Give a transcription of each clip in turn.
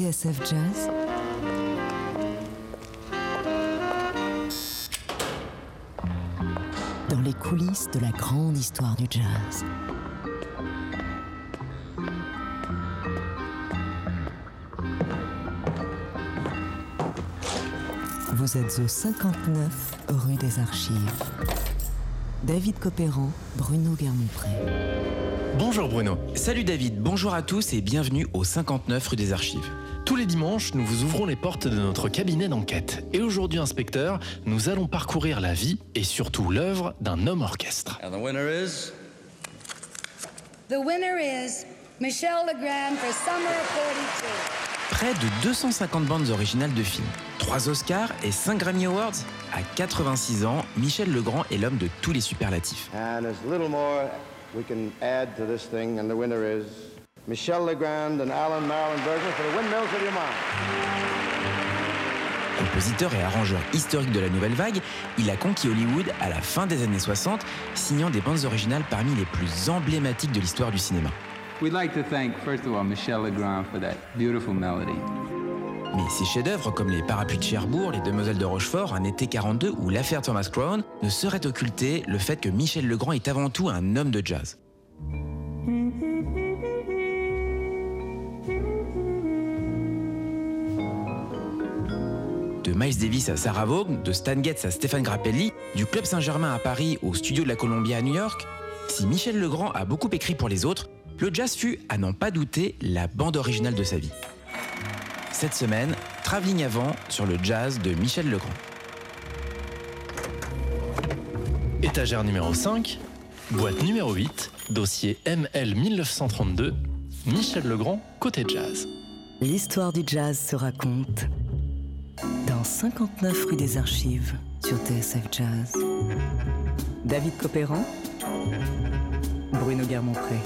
TSF Jazz Dans les coulisses de la grande histoire du jazz. Vous êtes au 59 rue des Archives. David Copéran, Bruno Guermont-Pré. Bonjour Bruno. Salut David, bonjour à tous et bienvenue au 59 rue des Archives. Tous les dimanches, nous vous ouvrons les portes de notre cabinet d'enquête. Et aujourd'hui, inspecteur, nous allons parcourir la vie et surtout l'œuvre d'un homme orchestre. And the winner is? The winner is Michel Legrand for Summer of 42. Près de 250 bandes originales de films, 3 Oscars et 5 Grammy Awards. À 86 ans, Michel Legrand est l'homme de tous les superlatifs. And there's little more we can add to this thing, and the winner is Michel Legrand and Alan Marilyn Berger for the Windmills of Your Mind. Compositeur et arrangeur historique de la nouvelle vague, il a conquis Hollywood à la fin des années 60, signant des bandes originales parmi les plus emblématiques de l'histoire du cinéma. We'd like to thank, first of all, Michel Legrand for that beautiful melody. Mais ses chefs-d'œuvre comme Les Parapluies de Cherbourg, Les Demoiselles de Rochefort, Un été 42 ou L'affaire Thomas Crown ne sauraient occulter le fait que Michel Legrand est avant tout un homme de jazz. De Miles Davis à Sarah Vaughan, de Stan Getz à Stéphane Grappelli, du Club Saint-Germain à Paris au studio de la Columbia à New York, si Michel Legrand a beaucoup écrit pour les autres, le jazz fut, à n'en pas douter, la bande originale de sa vie. Cette semaine, travelling avant sur le jazz de Michel Legrand. Étagère numéro 5, boîte numéro 8, dossier ML 1932, Michel Legrand, côté jazz. L'histoire du jazz se raconte dans 59 rue des Archives sur TSF Jazz. David Copéran, Bruno Guermont-Pré.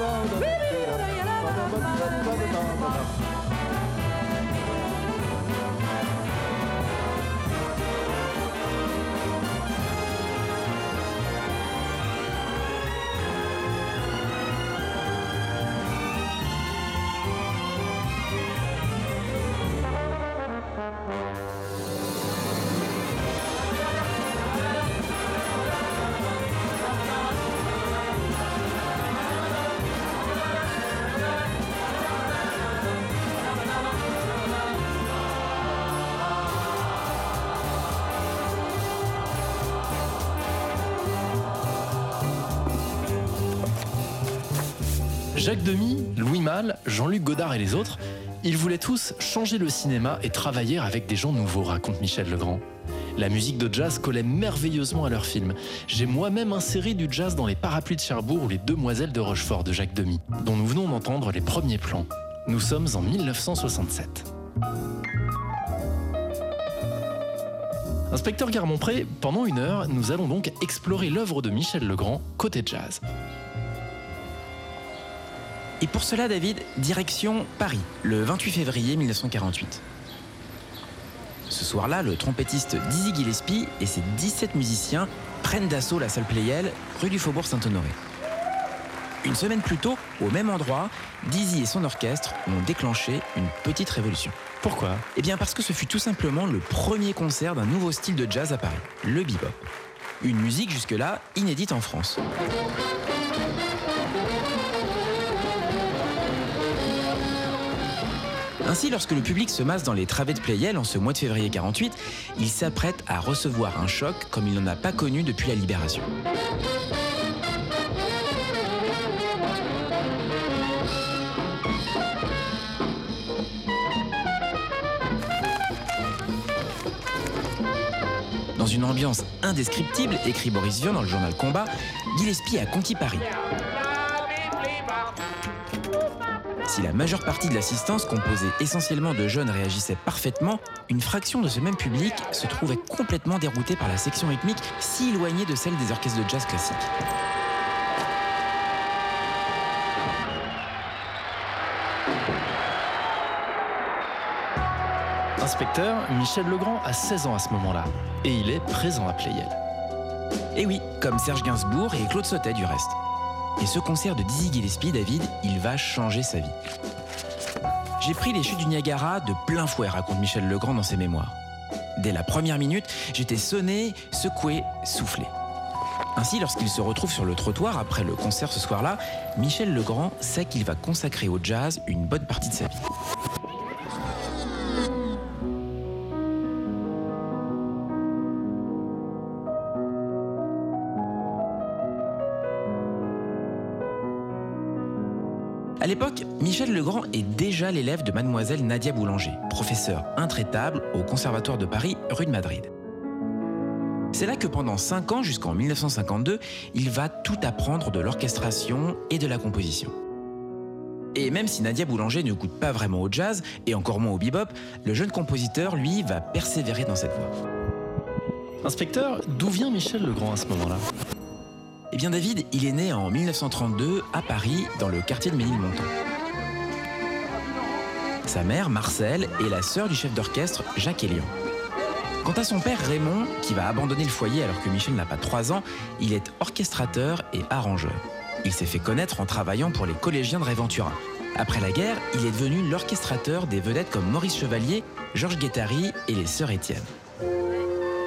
ba ba ba ba ba ba Jacques Demy, Louis Malle, Jean-Luc Godard et les autres, ils voulaient tous changer le cinéma et travailler avec des gens nouveaux, raconte Michel Legrand. La musique de jazz collait merveilleusement à leur film. J'ai moi-même inséré du jazz dans Les Parapluies de Cherbourg ou Les Demoiselles de Rochefort de Jacques Demy, dont nous venons d'entendre les premiers plans. Nous sommes en 1967. Inspecteur Garmont-Pré, pendant une heure, nous allons donc explorer l'œuvre de Michel Legrand côté jazz. Et pour cela, David, direction Paris, le 28 février 1948. Ce soir-là, le trompettiste Dizzy Gillespie et ses 17 musiciens prennent d'assaut la salle Playel, rue du Faubourg Saint-Honoré. Une semaine plus tôt, au même endroit, Dizzy et son orchestre ont déclenché une petite révolution. Pourquoi? Eh bien parce que ce fut tout simplement le premier concert d'un nouveau style de jazz à Paris, le bebop. Une musique jusque-là inédite en France. Ainsi, lorsque le public se masse dans les travées de Playel en ce mois de février 48, il s'apprête à recevoir un choc comme il n'en a pas connu depuis la libération. Dans une ambiance indescriptible, écrit Boris Vian dans le journal Combat, Gillespie a conquis Paris. Si la majeure partie de l'assistance, composée essentiellement de jeunes, réagissait parfaitement, une fraction de ce même public se trouvait complètement déroutée par la section rythmique si éloignée de celle des orchestres de jazz classiques. Inspecteur, Michel Legrand a 16 ans à ce moment-là, et il est présent à Playel. Et oui, comme Serge Gainsbourg et Claude Sautet du reste. Et ce concert de Dizzy Gillespie, David, il va changer sa vie. J'ai pris les chutes du Niagara de plein fouet, raconte Michel Legrand dans ses mémoires. Dès la première minute, j'étais sonné, secoué, soufflé. Ainsi, lorsqu'il se retrouve sur le trottoir après le concert ce soir-là, Michel Legrand sait qu'il va consacrer au jazz une bonne partie de sa vie. Est déjà l'élève de mademoiselle Nadia Boulanger, professeure intraitable au Conservatoire de Paris, rue de Madrid. C'est là que pendant 5 ans, jusqu'en 1952, il va tout apprendre de l'orchestration et de la composition. Et même si Nadia Boulanger ne goûte pas vraiment au jazz, et encore moins au bebop, le jeune compositeur, lui, va persévérer dans cette voie. Inspecteur, d'où vient Michel Legrand à ce moment-là? Eh bien David, il est né en 1932 à Paris, dans le quartier de Ménilmontant. Sa mère, Marcel, est la sœur du chef d'orchestre Jacques Elian. Quant à son père Raymond, qui va abandonner le foyer alors que Michel n'a pas 3 ans, il est orchestrateur et arrangeur. Il s'est fait connaître en travaillant pour les collégiens de Réventura. Après la guerre, il est devenu l'orchestrateur des vedettes comme Maurice Chevalier, Georges Guettari et les sœurs Étienne.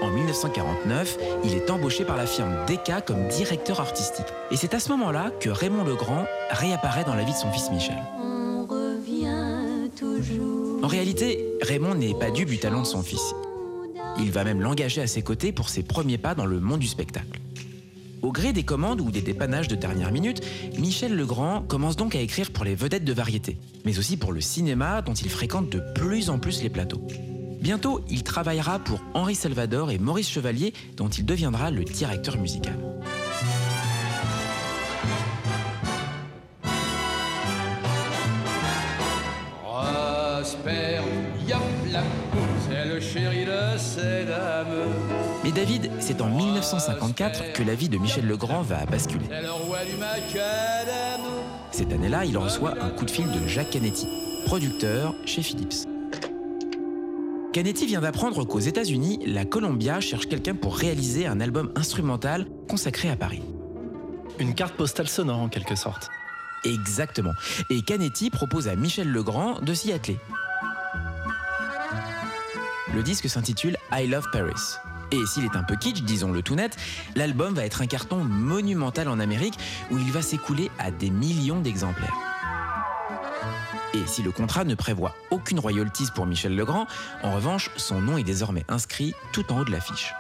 En 1949, il est embauché par la firme Decca comme directeur artistique. Et c'est à ce moment-là que Raymond Legrand réapparaît dans la vie de son fils Michel. En réalité, Raymond n'est pas dû du talent de son fils. Il va même l'engager à ses côtés pour ses premiers pas dans le monde du spectacle. Au gré des commandes ou des dépannages de dernière minute, Michel Legrand commence donc à écrire pour les vedettes de variété, mais aussi pour le cinéma dont il fréquente de plus en plus les plateaux. Bientôt, il travaillera pour Henri Salvador et Maurice Chevalier, dont il deviendra le directeur musical. Mais David, c'est en 1954 que la vie de Michel Legrand va basculer. Cette année-là, il reçoit un coup de fil de Jacques Canetti, producteur chez Philips. Canetti vient d'apprendre qu'aux États-Unis, la Columbia cherche quelqu'un pour réaliser un album instrumental consacré à Paris. Une carte postale sonore en quelque sorte. Exactement. Et Canetti propose à Michel Legrand de s'y atteler. Le disque s'intitule I Love Paris. Et s'il est un peu kitsch, disons-le tout net, l'album va être un carton monumental en Amérique où il va s'écouler à des millions d'exemplaires. Et si le contrat ne prévoit aucune royalties pour Michel Legrand, en revanche, son nom est désormais inscrit tout en haut de l'affiche.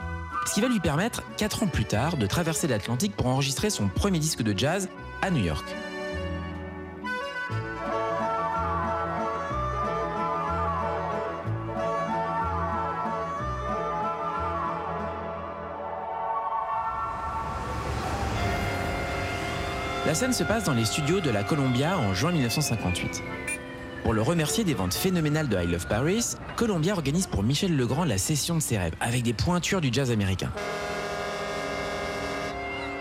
Ce qui va lui permettre, 4 ans plus tard, de traverser l'Atlantique pour enregistrer son premier disque de jazz à New York. La scène se passe dans les studios de la Columbia en juin 1958. Pour le remercier des ventes phénoménales de I Love Paris, Columbia organise pour Michel Legrand la session de ses rêves, avec des pointures du jazz américain.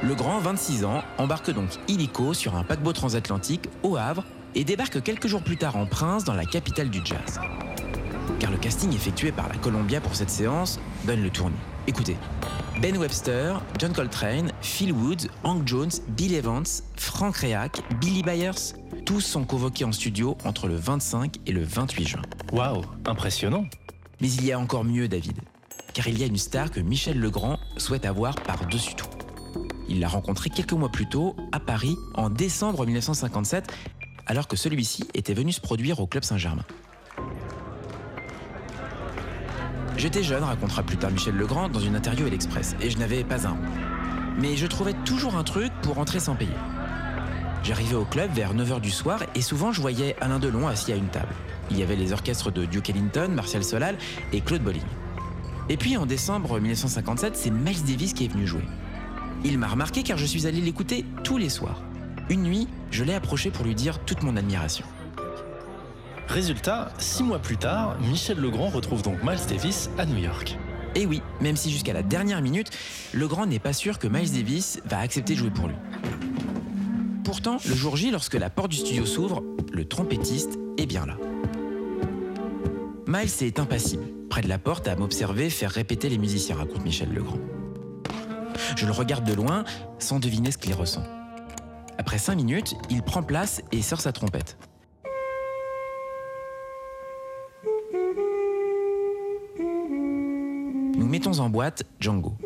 Legrand, 26 ans, embarque donc illico sur un paquebot transatlantique au Havre et débarque quelques jours plus tard en Prince dans la capitale du jazz. Car le casting effectué par la Columbia pour cette séance donne le tournis. Écoutez, Ben Webster, John Coltrane, Phil Woods, Hank Jones, Bill Evans, Frank Reac, Billy Byers, tous sont convoqués en studio entre le 25 et le 28 juin. Waouh, impressionnant. Mais il y a encore mieux, David. Car il y a une star que Michel Legrand souhaite avoir par-dessus tout. Il l'a rencontré quelques mois plus tôt, à Paris, en décembre 1957, alors que celui-ci était venu se produire au Club Saint-Germain. J'étais jeune, racontera plus tard Michel Legrand dans une interview à l'Express, et je n'avais pas un rond. Mais je trouvais toujours un truc pour entrer sans payer. J'arrivais au club vers 9h du soir et souvent je voyais Alain Delon assis à une table. Il y avait les orchestres de Duke Ellington, Martial Solal et Claude Bolling. Et puis en décembre 1957, c'est Miles Davis qui est venu jouer. Il m'a remarqué car je suis allé l'écouter tous les soirs. Une nuit, je l'ai approché pour lui dire toute mon admiration. Résultat, six mois plus tard, Michel Legrand retrouve donc Miles Davis à New York. Et oui, même si jusqu'à la dernière minute, Legrand n'est pas sûr que Miles Davis va accepter de jouer pour lui. Pourtant, le jour J, lorsque la porte du studio s'ouvre, le trompettiste est bien là. Miles est impassible, près de la porte à m'observer faire répéter les musiciens, raconte Michel Legrand. Je le regarde de loin sans deviner ce qu'il ressent. Après cinq minutes, il prend place et sort sa trompette. Mettons en boîte Django.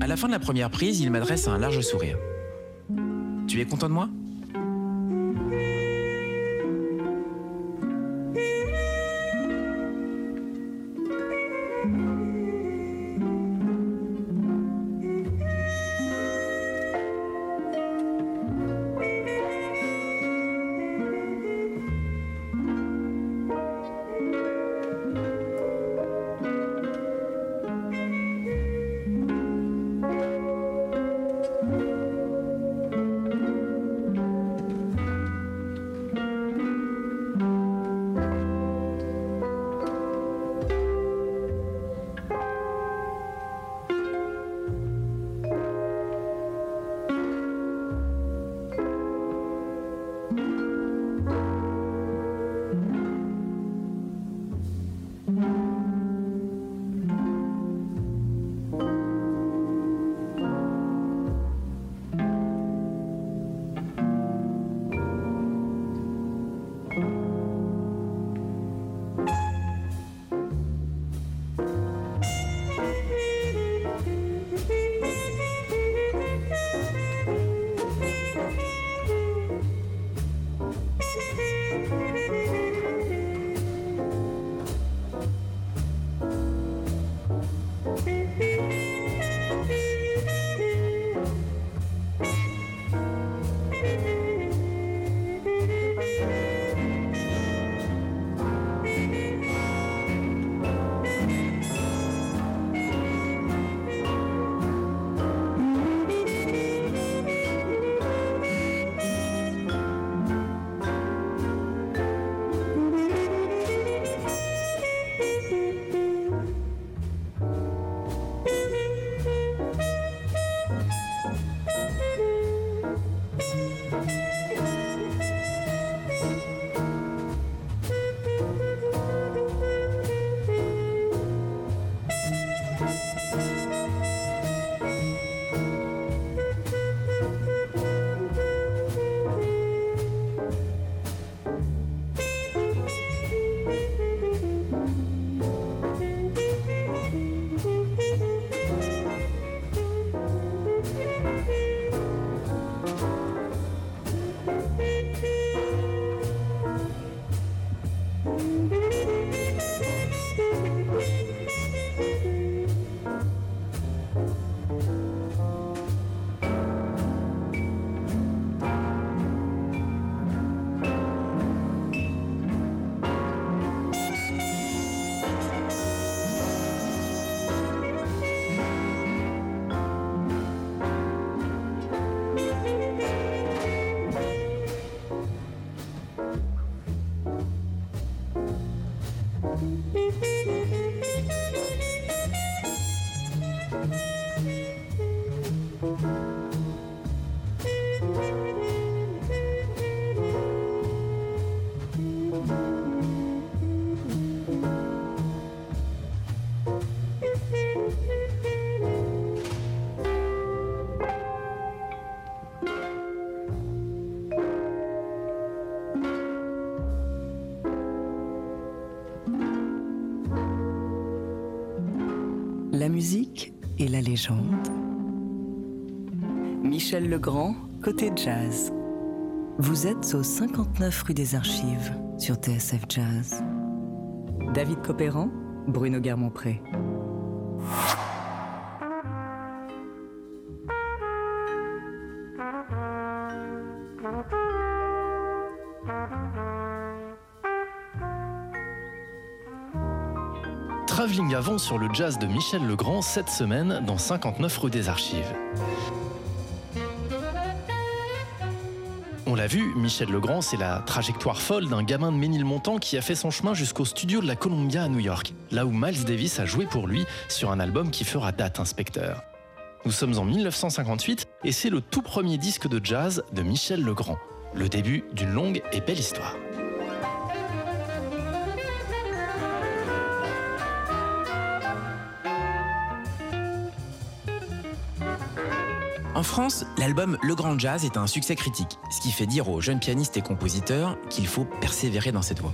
À la fin de la première prise, il m'adresse un large sourire. Tu es content de moi? Musique et la légende. Michel Legrand, côté jazz. Vous êtes au 59 rue des Archives sur TSF Jazz. David Copéran, Bruno Guermont-Pré. Travelling avant sur le jazz de Michel Legrand cette semaine dans 59 rue des Archives. On l'a vu, Michel Legrand, c'est la trajectoire folle d'un gamin de Ménilmontant qui a fait son chemin jusqu'au studio de la Columbia à New York, là où Miles Davis a joué pour lui sur un album qui fera date, inspecteur. Nous sommes en 1958 et c'est le tout premier disque de jazz de Michel Legrand, le début d'une longue et belle histoire. En France, l'album Le Grand Jazz est un succès critique, ce qui fait dire aux jeunes pianistes et compositeurs qu'il faut persévérer dans cette voie.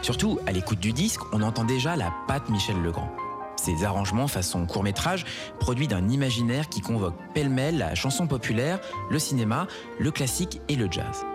Surtout, à l'écoute du disque, on entend déjà la patte Michel Legrand. Ses arrangements façon court-métrage, produits d'un imaginaire qui convoque pêle-mêle la chanson populaire, le cinéma, le classique et le jazz.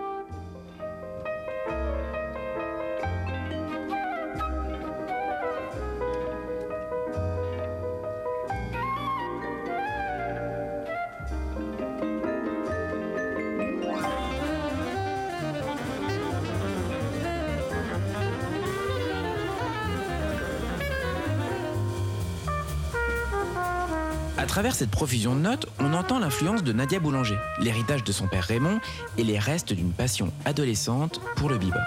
Travers cette profusion de notes, on entend l'influence de Nadia Boulanger, l'héritage de son père Raymond et les restes d'une passion adolescente pour le bebop.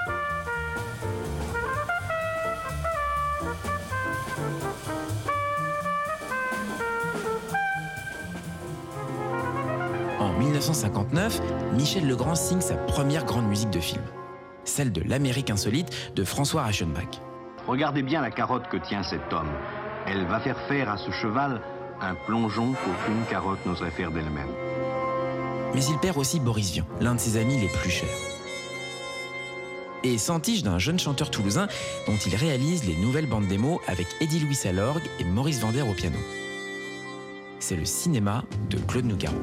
En 1959, Michel Legrand signe sa première grande musique de film, celle de L'Amérique insolite de François Reichenbach. Regardez bien la carotte que tient cet homme. Elle va faire faire à ce cheval un plongeon qu'aucune carotte n'oserait faire d'elle-même. Mais il perd aussi Boris Vian, l'un de ses amis les plus chers. Et s'entiche d'un jeune chanteur toulousain dont il réalise les nouvelles bandes démos avec Eddie Louis à l'orgue et Maurice Vander au piano. C'est le cinéma de Claude Nougaro.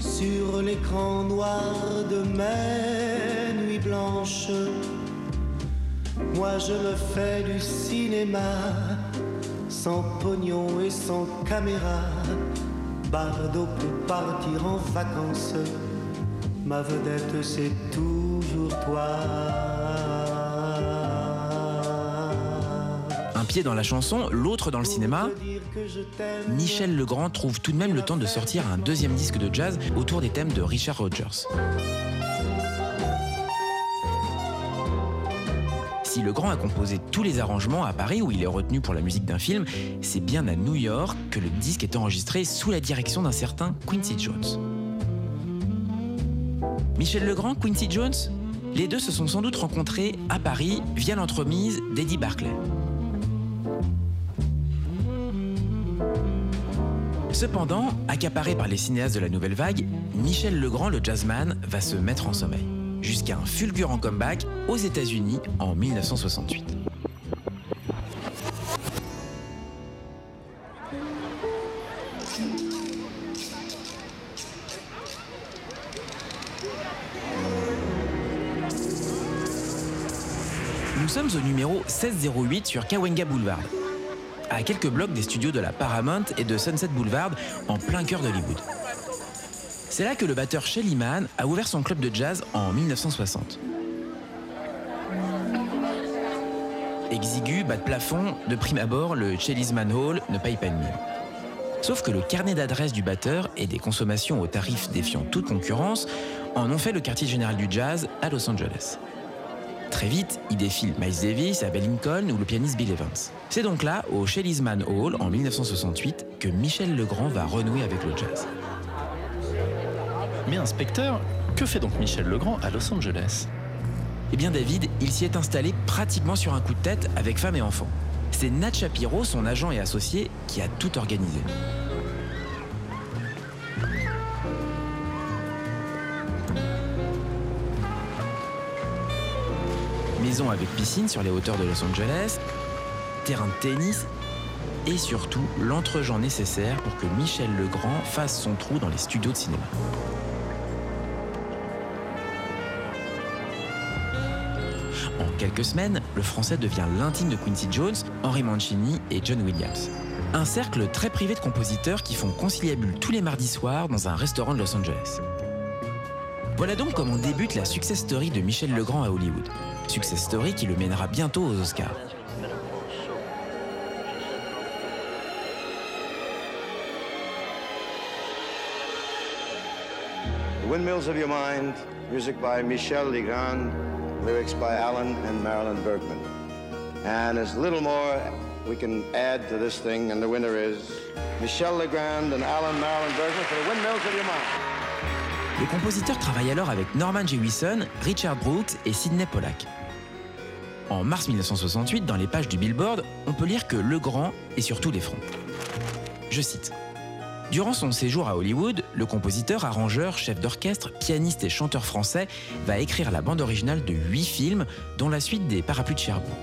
Sur l'écran noir de mes nuits blanches, moi je me fais du cinéma sans pognon et sans caméra. Bardot peut partir en vacances. Ma vedette, c'est toujours toi. Un pied dans la chanson, l'autre dans le cinéma, Michel Legrand trouve tout de même le temps de sortir un deuxième disque de jazz autour des thèmes de Richard Rogers. Si Legrand a composé tous les arrangements à Paris où il est retenu pour la musique d'un film, c'est bien à New York que le disque est enregistré sous la direction d'un certain Quincy Jones. Michel Legrand, Quincy Jones Les deux se sont sans doute rencontrés à Paris via l'entremise d'Eddie Barclay. Cependant, accaparé par les cinéastes de la nouvelle vague, Michel Legrand, le jazzman, va se mettre en sommeil, jusqu'à un fulgurant comeback aux États-Unis en 1968. Nous sommes au numéro 1608 sur Kawenga Boulevard, à quelques blocs des studios de la Paramount et de Sunset Boulevard, en plein cœur d'Hollywood. C'est là que le batteur Shelly Mann a ouvert son club de jazz en 1960. Exigu, bas de plafond, de prime abord, le Shelly's Man Hall ne paye pas de mine. Sauf que le carnet d'adresse du batteur et des consommations aux tarifs défiant toute concurrence en ont fait le quartier général du jazz à Los Angeles. Très vite, il défile Miles Davis, Abel Lincoln ou le pianiste Bill Evans. C'est donc là, au Shelly's Man Hall, en 1968, que Michel Legrand va renouer avec le jazz. Mais inspecteur, que fait donc Michel Legrand à Los Angeles? Eh bien David, il s'y est installé pratiquement sur un coup de tête avec femme et enfants. C'est Nat Shapiro, son agent et associé, qui a tout organisé. Maison avec piscine sur les hauteurs de Los Angeles, terrain de tennis et surtout l'entregent nécessaire pour que Michel Legrand fasse son trou dans les studios de cinéma. Quelques semaines, le français devient l'intime de Quincy Jones, Henry Mancini et John Williams. Un cercle très privé de compositeurs qui font conciliabule tous les mardis soirs dans un restaurant de Los Angeles. Voilà donc comment débute la success story de Michel Legrand à Hollywood. Success story qui le mènera bientôt aux Oscars. Windmills of Your Mind, music by Michel Legrand, lyrics by Alan and Marilyn Bergman. And there's little more we can add to this thing, and the winner is Michel Legrand and Alan Marilyn Bergman for the Windmills of Your Mind. Le compositeur travaille alors avec Norman Jewison, Richard Brooks et Sidney Pollack. En mars 1968, dans les pages du Billboard, on peut lire que Legrand est sur tous les fronts. Je cite. Durant son séjour à Hollywood, le compositeur, arrangeur, chef d'orchestre, pianiste et chanteur français va écrire la bande originale de huit films, dont la suite des Parapluies de Cherbourg.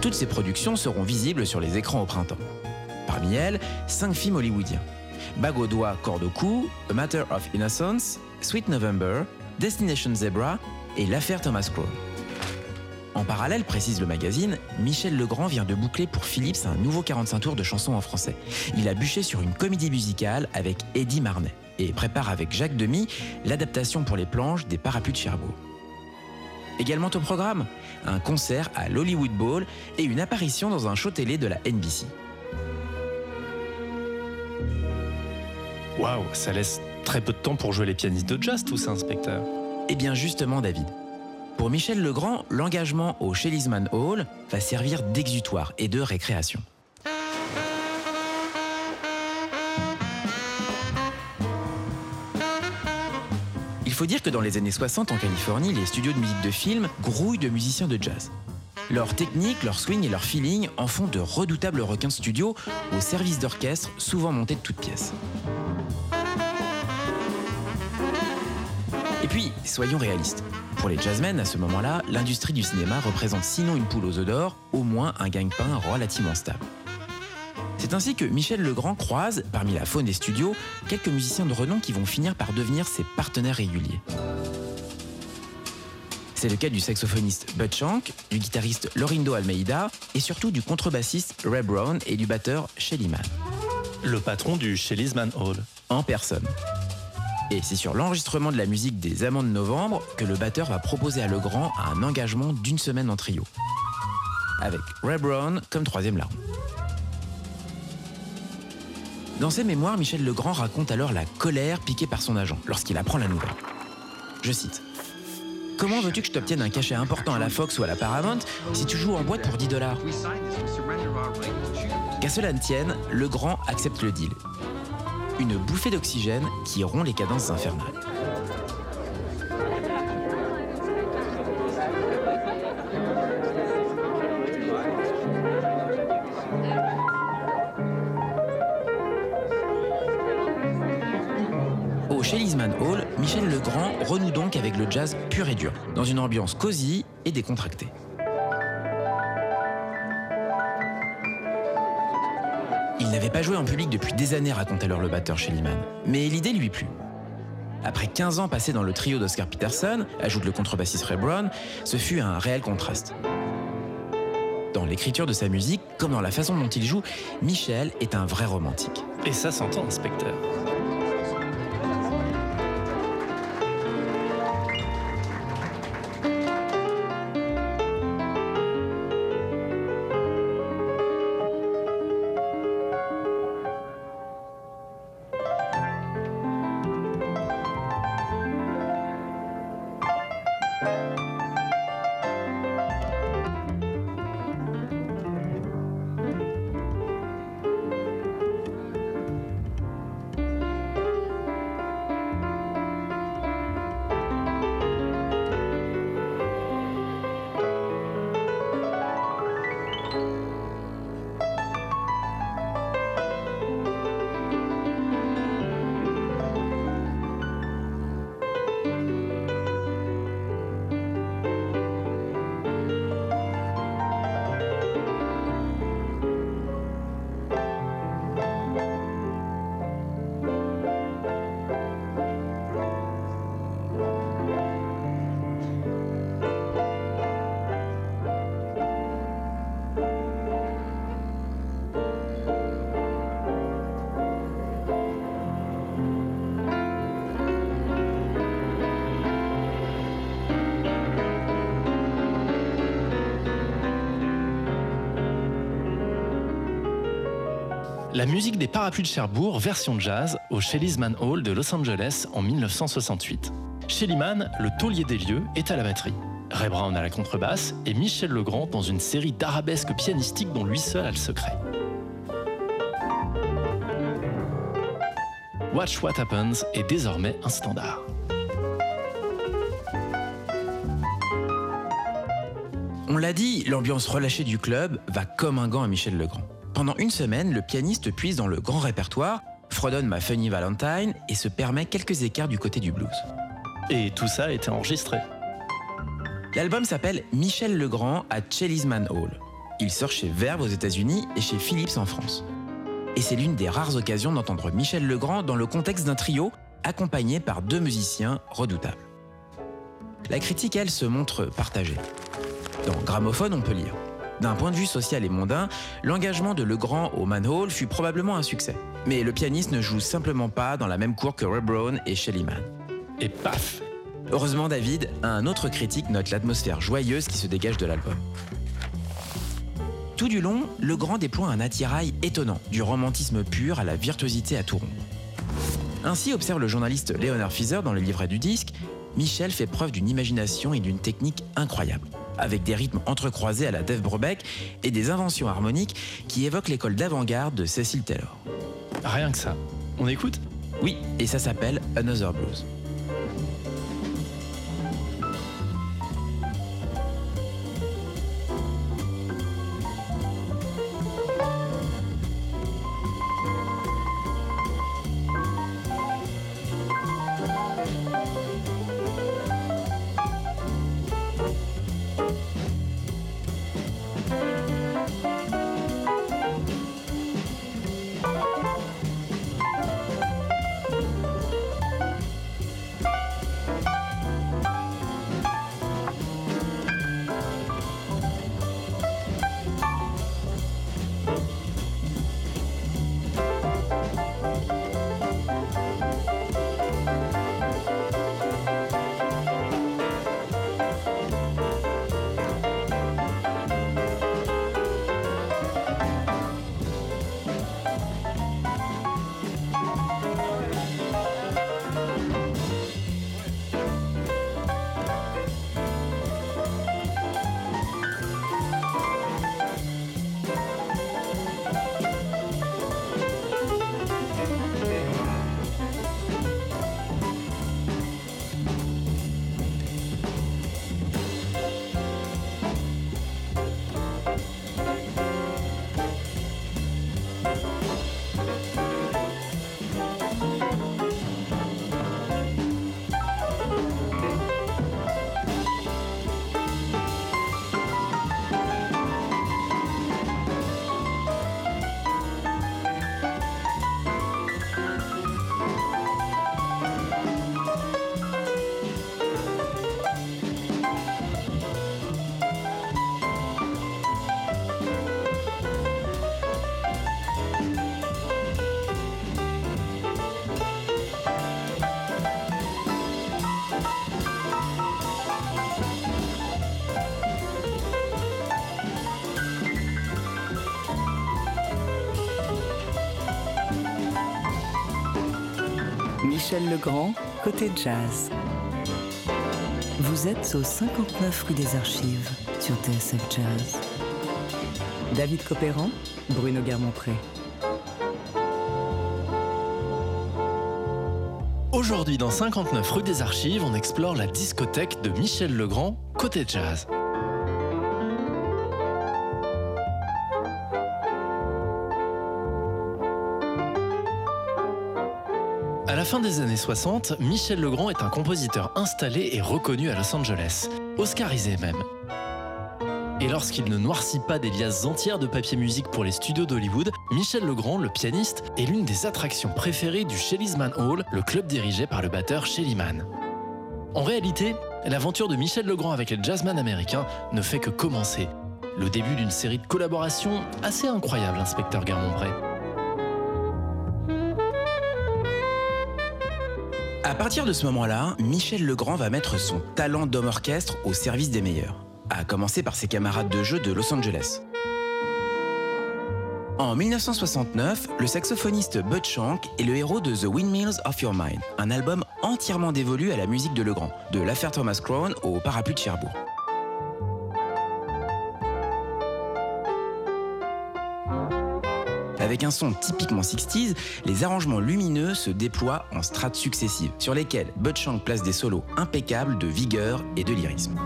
Toutes ces productions seront visibles sur les écrans au printemps. Parmi elles, cinq films hollywoodiens. Bague au doigt, corde au cou, A Matter of Innocence, Sweet November, Destination Zebra et l'affaire Thomas Crown. En parallèle, précise le magazine, Michel Legrand vient de boucler pour Philips un nouveau 45 tours de chansons en français. Il a bûché sur une comédie musicale avec Eddie Marnet et prépare avec Jacques Demy l'adaptation pour les planches des Parapluies de Cherbourg. Également au programme, un concert à l'Hollywood Bowl et une apparition dans un show télé de la NBC. Waouh, ça laisse très peu de temps pour jouer les pianistes de jazz, tout ça, inspecteur. Eh bien justement, David. Pour Michel Legrand, l'engagement au Shellisman Hall va servir d'exutoire et de récréation. Il faut dire que dans les années 60 en Californie, les studios de musique de film grouillent de musiciens de jazz. Leur technique, leur swing et leur feeling en font de redoutables requins studio au service d'orchestre, souvent montés de toutes pièces. Et puis, soyons réalistes. Pour les jazzmen, à ce moment-là, l'industrie du cinéma représente sinon une poule aux œufs d'or, au moins un gagne-pain relativement stable. C'est ainsi que Michel Legrand croise, parmi la faune des studios, quelques musiciens de renom qui vont finir par devenir ses partenaires réguliers. C'est le cas du saxophoniste Bud Shank, du guitariste Lorindo Almeida et surtout du contrebassiste Ray Brown et du batteur Shelly Manne. Le patron du Shellisman Hall. En personne. Et c'est sur l'enregistrement de la musique des Amants de Novembre que le batteur va proposer à Legrand un engagement d'une semaine en trio. Avec Ray Brown comme troisième larme. Dans ses mémoires, Michel Legrand raconte alors la colère piquée par son agent lorsqu'il apprend la nouvelle. Je cite. Comment veux-tu que je t'obtienne un cachet important à la Fox ou à la Paramount si tu joues en boîte pour 10 dollars? Qu'à cela ne tienne, Legrand accepte le deal. Une bouffée d'oxygène qui rompt les cadences infernales. Au Shellisman Hall, Michel Legrand renoue donc avec le jazz pur et dur, dans une ambiance cosy et décontractée. Pas joué en public depuis des années, raconte alors le batteur Shellyman. Mais l'idée lui plut. Après 15 ans passés dans le trio d'Oscar Peterson, ajoute le contrebassiste Ray Brown, ce fut un réel contraste. Dans l'écriture de sa musique, comme dans la façon dont il joue, Michel est un vrai romantique. Et ça s'entend, inspecteur. La musique des parapluies de Cherbourg, version jazz, au Shelley's Man Hall de Los Angeles en 1968. Shelly Mann, le taulier des lieux, est à la batterie. Ray Brown à la contrebasse et Michel Legrand dans une série d'arabesques pianistiques dont lui seul a le secret. Watch What Happens est désormais un standard. On l'a dit, l'ambiance relâchée du club va comme un gant à Michel Legrand. Pendant une semaine, le pianiste puise dans le grand répertoire, fredonne ma Funny Valentine et se permet quelques écarts du côté du blues. Et tout ça a été enregistré. L'album s'appelle Michel Legrand à Chellisman Hall. Il sort chez Verve aux États-Unis et chez Philips en France. Et c'est l'une des rares occasions d'entendre Michel Legrand dans le contexte d'un trio accompagné par deux musiciens redoutables. La critique, elle, se montre partagée. Dans Gramophone, on peut lire D'un point de vue social et mondain, l'engagement de Legrand au Manhole fut probablement un succès. Mais le pianiste ne joue simplement pas dans la même cour que Ray Brown et Shelly Mann. Et paf Heureusement, David, un autre critique note l'atmosphère joyeuse qui se dégage de l'album. Tout du long, Legrand déploie un attirail étonnant, du romantisme pur à la virtuosité à tout rond. Ainsi, observe le journaliste Leonard Fieser dans le livret du disque, Michel fait preuve d'une imagination et d'une technique incroyable, avec des rythmes entrecroisés à la Dave Brubeck et des inventions harmoniques qui évoquent l'école d'avant-garde de Cecil Taylor. Rien que ça. On écoute? Oui, et ça s'appelle Another Blues. Michel Legrand, côté jazz. Vous êtes au 59 rue des Archives sur TSF Jazz. David Copéran, Bruno Guermont-Pré. Aujourd'hui, dans 59 rue des Archives, on explore la discothèque de Michel Legrand, côté jazz. Fin des années 60, Michel Legrand est un compositeur installé et reconnu à Los Angeles, oscarisé même. Et lorsqu'il ne noircit pas des liasses entières de papier musique pour les studios d'Hollywood, Michel Legrand, le pianiste, est l'une des attractions préférées du Shelley's Man Hall, le club dirigé par le batteur Shelly Mann. En réalité, l'aventure de Michel Legrand avec les jazzman américains ne fait que commencer. Le début d'une série de collaborations assez incroyable, inspecteur Guermont-Pré. Partir de ce moment-là, Michel Legrand va mettre son talent d'homme orchestre au service des meilleurs, à commencer par ses camarades de jeu de Los Angeles. En 1969, le saxophoniste Bud Shank est le héros de The Windmills of Your Mind, un album entièrement dévolu à la musique de Legrand, de l'affaire Thomas Crown au parapluie de Cherbourg. Avec un son typiquement 60s, les arrangements lumineux se déploient en strates successives, sur lesquelles Bud Shank place des solos impeccables de vigueur et de lyrisme.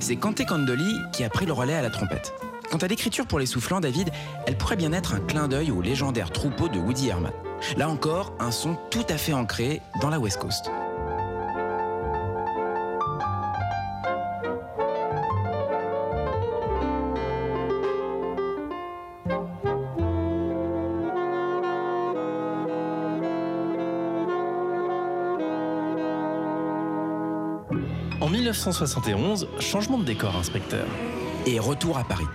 C'est Kante Candoli qui a pris le relais à la trompette. Quant à l'écriture pour les soufflants, David, elle pourrait bien être un clin d'œil au légendaire troupeau de Woody Herman. Là encore, un son tout à fait ancré dans la West Coast. En 1971, changement de décor, inspecteur. Et retour à Paris.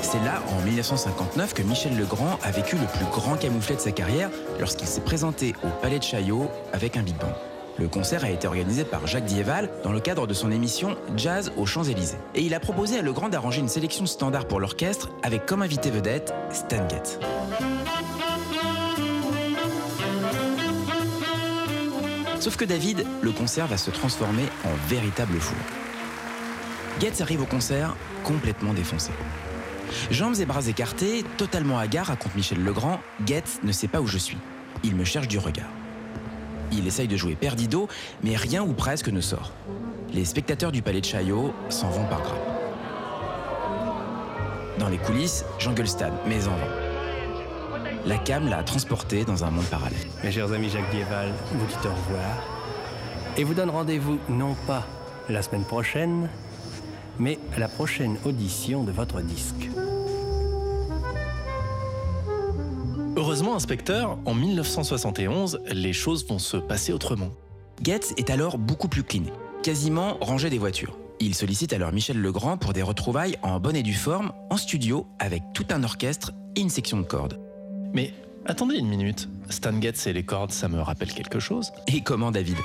C'est là, en 1959, que Michel Legrand a vécu le plus grand camouflet de sa carrière lorsqu'il s'est présenté au Palais de Chaillot avec un big band. Le concert a été organisé par Jacques Dieval dans le cadre de son émission Jazz aux Champs-Élysées. Et il a proposé à Legrand d'arranger une sélection standard pour l'orchestre avec comme invité vedette Stan Getz. Sauf que David, le concert va se transformer en véritable four. Getz arrive au concert complètement défoncé. Jambes et bras écartés, totalement hagard, raconte Michel Legrand, Getz ne sait pas où je suis. Il me cherche du regard. Il essaye de jouer perdido, mais rien ou presque ne sort. Les spectateurs du palais de Chaillot s'en vont par grappes. Dans les coulisses, j'engueule Stan, mais en vain. La cam l'a transporté dans un monde parallèle. Mes chers amis Jacques Dieval, vous dites au revoir. Et vous donne rendez-vous non pas la semaine prochaine, mais à la prochaine audition de votre disque. Heureusement, inspecteur, en 1971, les choses vont se passer autrement. Getz est alors beaucoup plus clean, quasiment rangé des voitures. Il sollicite alors Michel Legrand pour des retrouvailles en bonne et due forme, en studio, avec tout un orchestre et une section de cordes. Mais attendez une minute, Stan Getz et les cordes, ça me rappelle quelque chose Et comment David?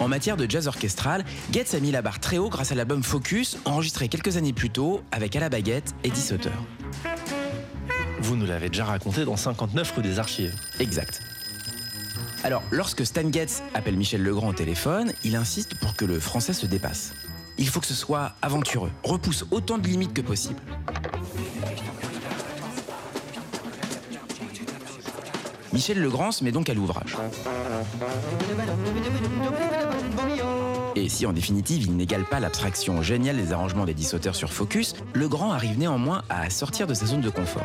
En matière de jazz orchestral, Getz a mis la barre très haut grâce à l'album Focus, enregistré quelques années plus tôt avec à la baguette Eddie Sauter. Vous nous l'avez déjà raconté dans 59 rue des Archives. Exact. Alors, lorsque Stan Getz appelle Michel Legrand au téléphone, il insiste pour que le français se dépasse. Il faut que ce soit aventureux, repousse autant de limites que possible. Michel Legrand se met donc à l'ouvrage. Et si en définitive il n'égale pas l'abstraction géniale des arrangements d'Eddie Sauter sur Focus, Legrand arrive néanmoins à sortir de sa zone de confort.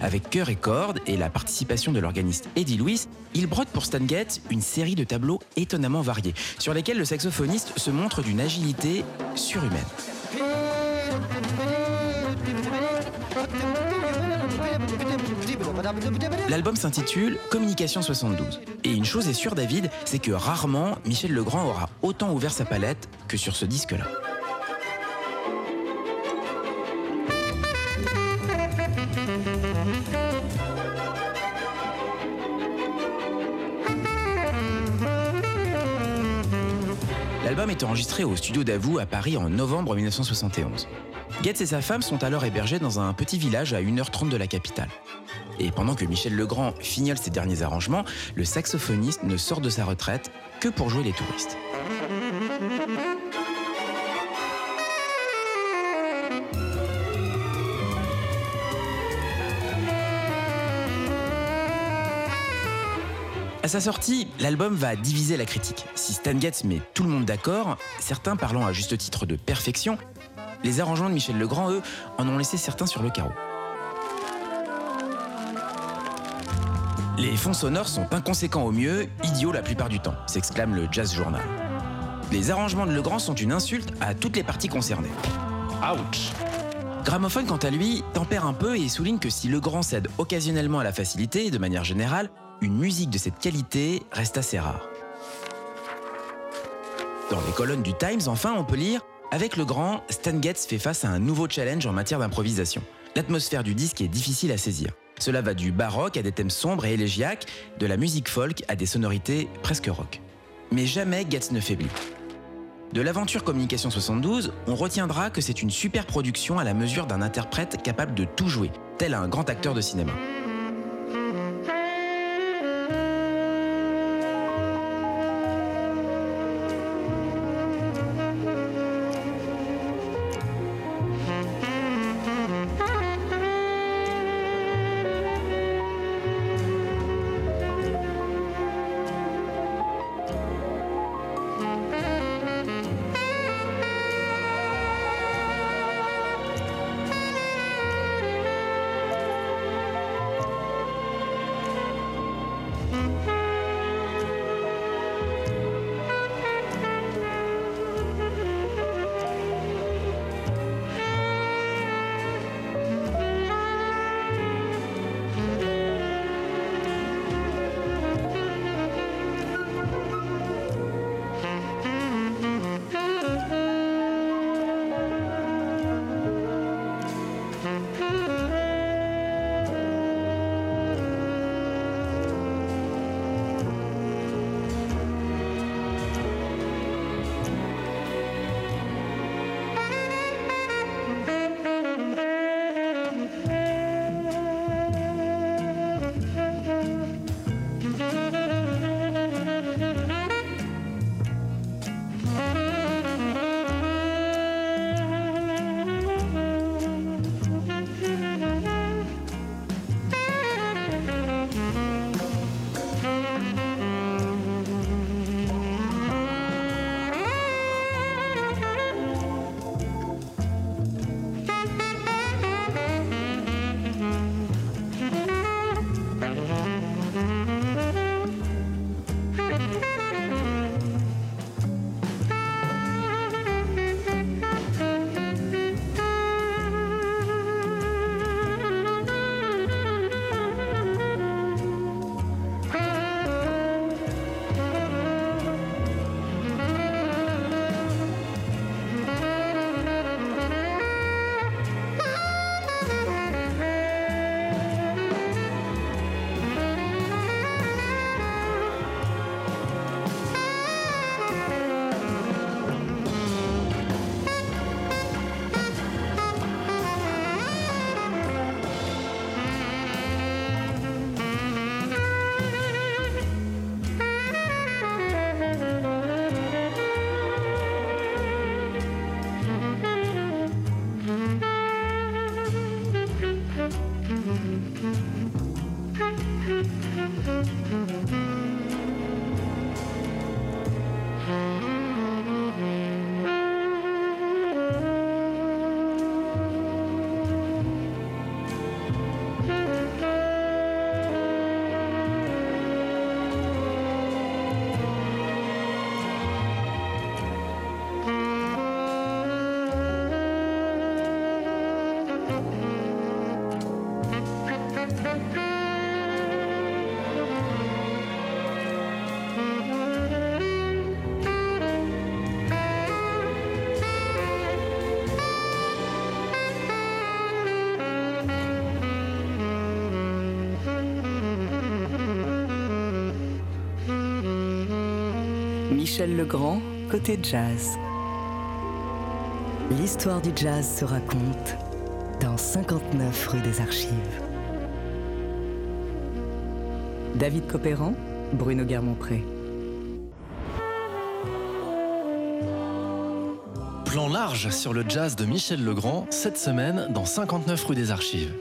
Avec chœur et cordes et la participation de l'organiste Eddie Lewis, il brode pour Stan Getz une série de tableaux étonnamment variés, sur lesquels le saxophoniste se montre d'une agilité surhumaine. L'album s'intitule Communication 72. Et une chose est sûre, David, c'est que rarement Michel Legrand aura autant ouvert sa palette que sur ce disque-là. Enregistré au studio Davout à Paris en novembre 1971. Getz et sa femme sont alors hébergés dans un petit village à 1h30 de la capitale. Et pendant que Michel Legrand fignole ses derniers arrangements, le saxophoniste ne sort de sa retraite que pour jouer les touristes. Sa sortie, l'album va diviser la critique. Si Stan Getz met tout le monde d'accord, certains parlant à juste titre de perfection, les arrangements de Michel Legrand, eux, en ont laissé certains sur le carreau. Les fonds sonores sont inconséquents au mieux, idiots la plupart du temps, s'exclame le Jazz Journal. Les arrangements de Legrand sont une insulte à toutes les parties concernées. Ouch Gramophone, quant à lui, tempère un peu et souligne que si Legrand cède occasionnellement à la facilité, de manière générale, une musique de cette qualité reste assez rare. Dans les colonnes du Times, enfin, on peut lire Avec le grand, Stan Getz fait face à un nouveau challenge en matière d'improvisation. L'atmosphère du disque est difficile à saisir. Cela va du baroque à des thèmes sombres et élégiaques, de la musique folk à des sonorités presque rock. Mais jamais Getz ne faiblit. De l'aventure Communication 72, on retiendra que c'est une super production à la mesure d'un interprète capable de tout jouer, tel un grand acteur de cinéma. Michel Legrand Côté Jazz. L'histoire du jazz se raconte dans 59 rue des Archives. David Copéran, Bruno Guermont-Pré. Plan large sur le jazz de Michel Legrand cette semaine dans 59 rue des Archives.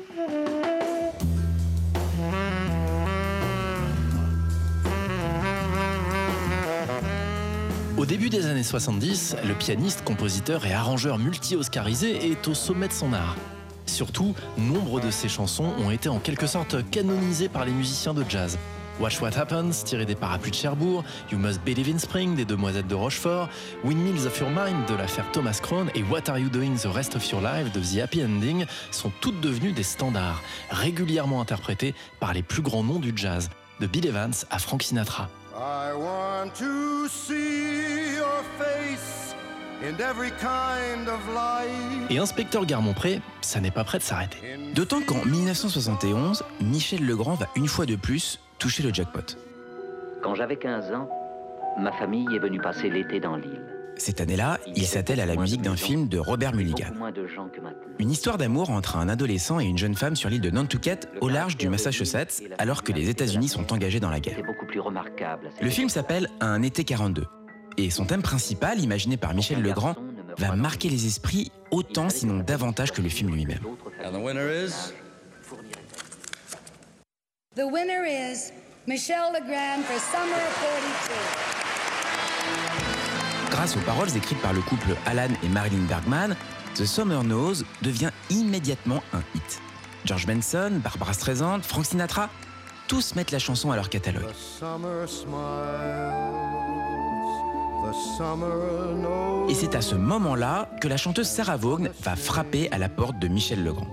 Début des années 70, le pianiste, compositeur et arrangeur multi-oscarisé est au sommet de son art. Surtout, nombre de ses chansons ont été en quelque sorte canonisées par les musiciens de jazz. Watch What Happens, tiré des parapluies de Cherbourg, You Must Believe in Spring des Demoiselles de Rochefort, Windmills of Your Mind de l'affaire Thomas Crown et What Are You Doing the Rest of Your Life de The Happy Ending sont toutes devenues des standards, régulièrement interprétés par les plus grands noms du jazz, de Bill Evans à Frank Sinatra. I want to see your face in every kind of light. Et Inspecteur Garmont-Pré, ça n'est pas prêt de s'arrêter. D'autant qu'en 1971, Michel Legrand va une fois de plus toucher le jackpot. Quand j'avais 15 ans, ma famille est venue passer l'été dans l'île. Cette année-là, il s'attelle à la musique d'un film de Robert Mulligan. Une histoire d'amour entre un adolescent et une jeune femme sur l'île de Nantucket, au large du Massachusetts, alors que les États-Unis sont engagés dans la guerre. Le film s'appelle Un été 42. Et son thème principal, imaginé par Michel Legrand, va marquer les esprits autant, sinon davantage que le film lui-même. The winner is? Michelle Legrand for Summer of 42. Grâce aux paroles écrites par le couple Alan et Marilyn Bergman, The Summer Knows devient immédiatement un hit. George Benson, Barbara Streisand, Frank Sinatra, tous mettent la chanson à leur catalogue. Et c'est à ce moment-là que la chanteuse Sarah Vaughan va frapper à la porte de Michel Legrand.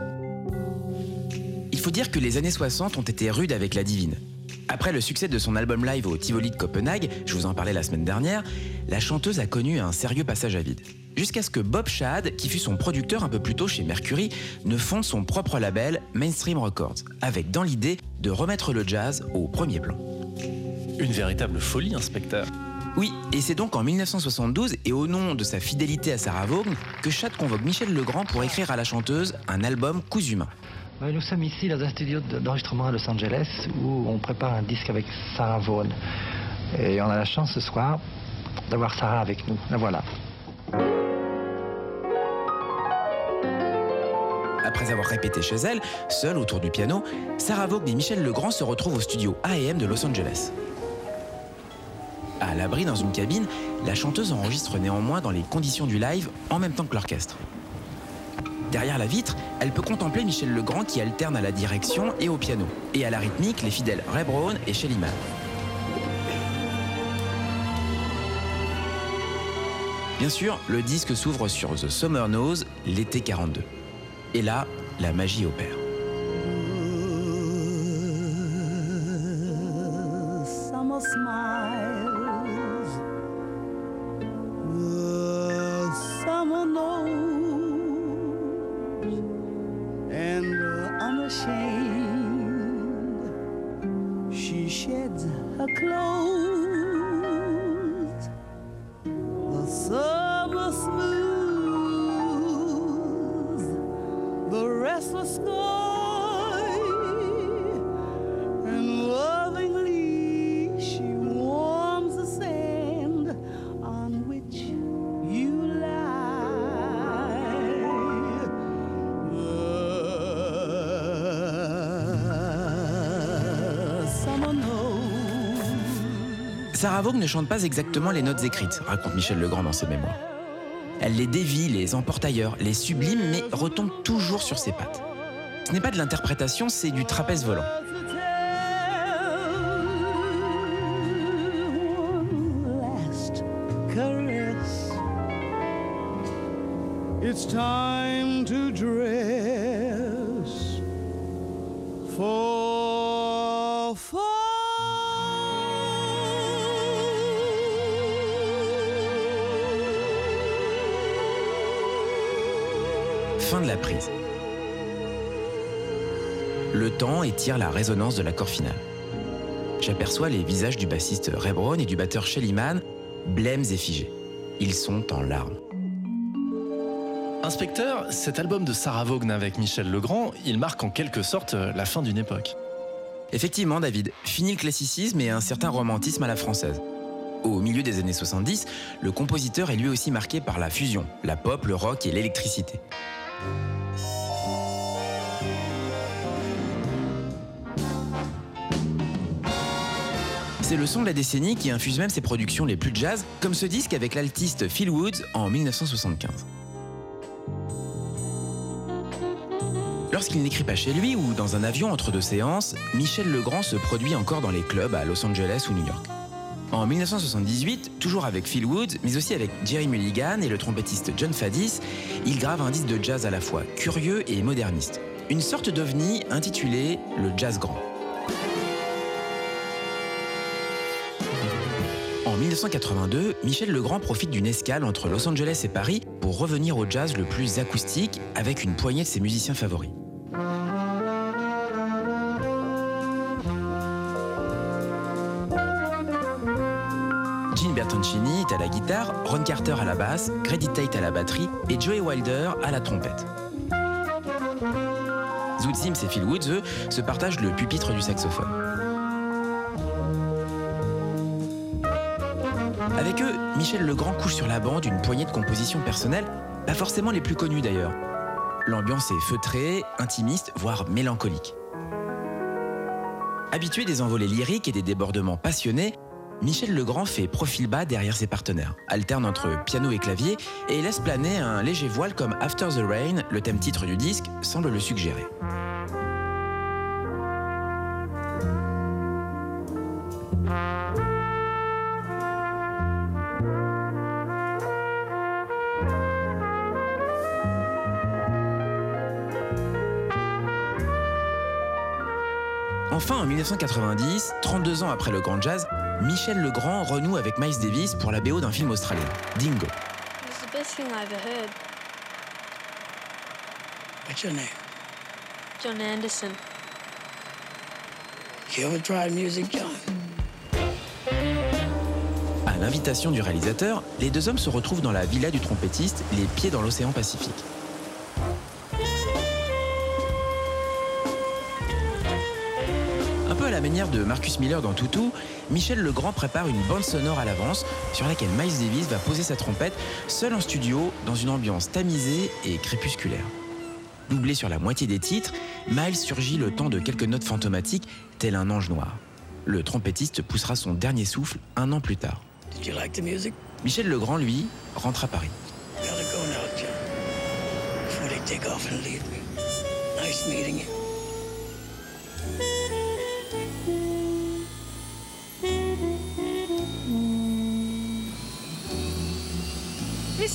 Il faut dire que les années 60 ont été rudes avec la divine. Après le succès de son album live au Tivoli de Copenhague, je vous en parlais la semaine dernière, la chanteuse a connu un sérieux passage à vide. Jusqu'à ce que Bob Shad, qui fut son producteur un peu plus tôt chez Mercury, ne fonde son propre label, Mainstream Records, avec dans l'idée de remettre le jazz au premier plan. Une véritable folie, inspecteur. Oui, et c'est donc en 1972, et au nom de sa fidélité à Sarah Vaughan, que Shad convoque Michel Legrand pour écrire à la chanteuse un album cousu. Nous sommes ici dans un studio d'enregistrement à Los Angeles où on prépare un disque avec Sarah Vaughan. Et on a la chance ce soir d'avoir Sarah avec nous. La voilà. Après avoir répété chez elle, seule autour du piano, Sarah Vaughan et Michel Legrand se retrouvent au studio AM de Los Angeles. À l'abri dans une cabine, la chanteuse enregistre néanmoins dans les conditions du live en même temps que l'orchestre. Derrière la vitre, elle peut contempler Michel Legrand qui alterne à la direction et au piano, et à la rythmique les fidèles Ray Brown et Shelly Manne. Bien sûr, le disque s'ouvre sur The Summer Knows, l'été 42. Et là, la magie opère. Sarah Vaughan ne chante pas exactement les notes écrites, raconte Michel Legrand dans ses mémoires. Elle les dévie, les emporte ailleurs, les sublime, mais retombe toujours sur ses pattes. Ce n'est pas de l'interprétation, c'est du trapèze volant. De la prise. Le temps étire la résonance de l'accord final. J'aperçois les visages du bassiste Ray Brown et du batteur Shelly Manne, blêmes et figés. ils sont en larmes. Inspecteur, cet album de Sarah Vaughan avec Michel Legrand, il marque en quelque sorte la fin d'une époque. Effectivement, David, fini le classicisme et un certain romantisme à la française. Au milieu des années 70, le compositeur est lui aussi marqué par la fusion, la pop, le rock et l'électricité. C'est le son de la décennie qui infuse même ses productions les plus jazz, comme ce disque avec l'altiste Phil Woods en 1975. Lorsqu'il n'écrit pas chez lui ou dans un avion entre deux séances, Michel Legrand se produit encore dans les clubs à Los Angeles ou New York. En 1978, toujours avec Phil Woods, mais aussi avec Jerry Mulligan et le trompettiste John Fadis, il grave un disque de jazz à la fois curieux et moderniste. Une sorte d'ovni intitulé Le Jazz Grand. En 1982, Michel Legrand profite d'une escale entre Los Angeles et Paris pour revenir au jazz le plus acoustique avec une poignée de ses musiciens favoris. La guitare, Ron Carter à la basse, Grady Tate à la batterie et Joey Wilder à la trompette. Zoot Sims et Phil Woods, eux, se partagent le pupitre du saxophone. Avec eux, Michel Legrand couche sur la bande une poignée de compositions personnelles, pas forcément les plus connues d'ailleurs. L'ambiance est feutrée, intimiste, voire mélancolique. Habitué des envolées lyriques et des débordements passionnés, Michel Legrand fait profil bas derrière ses partenaires, alterne entre piano et clavier et laisse planer un léger voile comme After the Rain, le thème titre du disque, semble le suggérer. Enfin, en 1990, 32 ans après le grand jazz, Michel Legrand renoue avec Miles Davis pour la BO d'un film australien, Dingo. It's the best thing I ever heard. What's your name? John Anderson. You ever tried music, John? À l'invitation du réalisateur, les deux hommes se retrouvent dans la villa du trompettiste, les pieds dans l'océan Pacifique. Un peu à la manière de Marcus Miller dans Toutou, Michel Legrand prépare une bande sonore à l'avance sur laquelle Miles Davis va poser sa trompette seul en studio dans une ambiance tamisée et crépusculaire. Doublé sur la moitié des titres, Miles surgit le temps de quelques notes fantomatiques, tel un ange noir. Le trompettiste poussera son dernier souffle un an plus tard. Did you like the music? Michel Legrand, lui, rentre à Paris. Nice meeting you.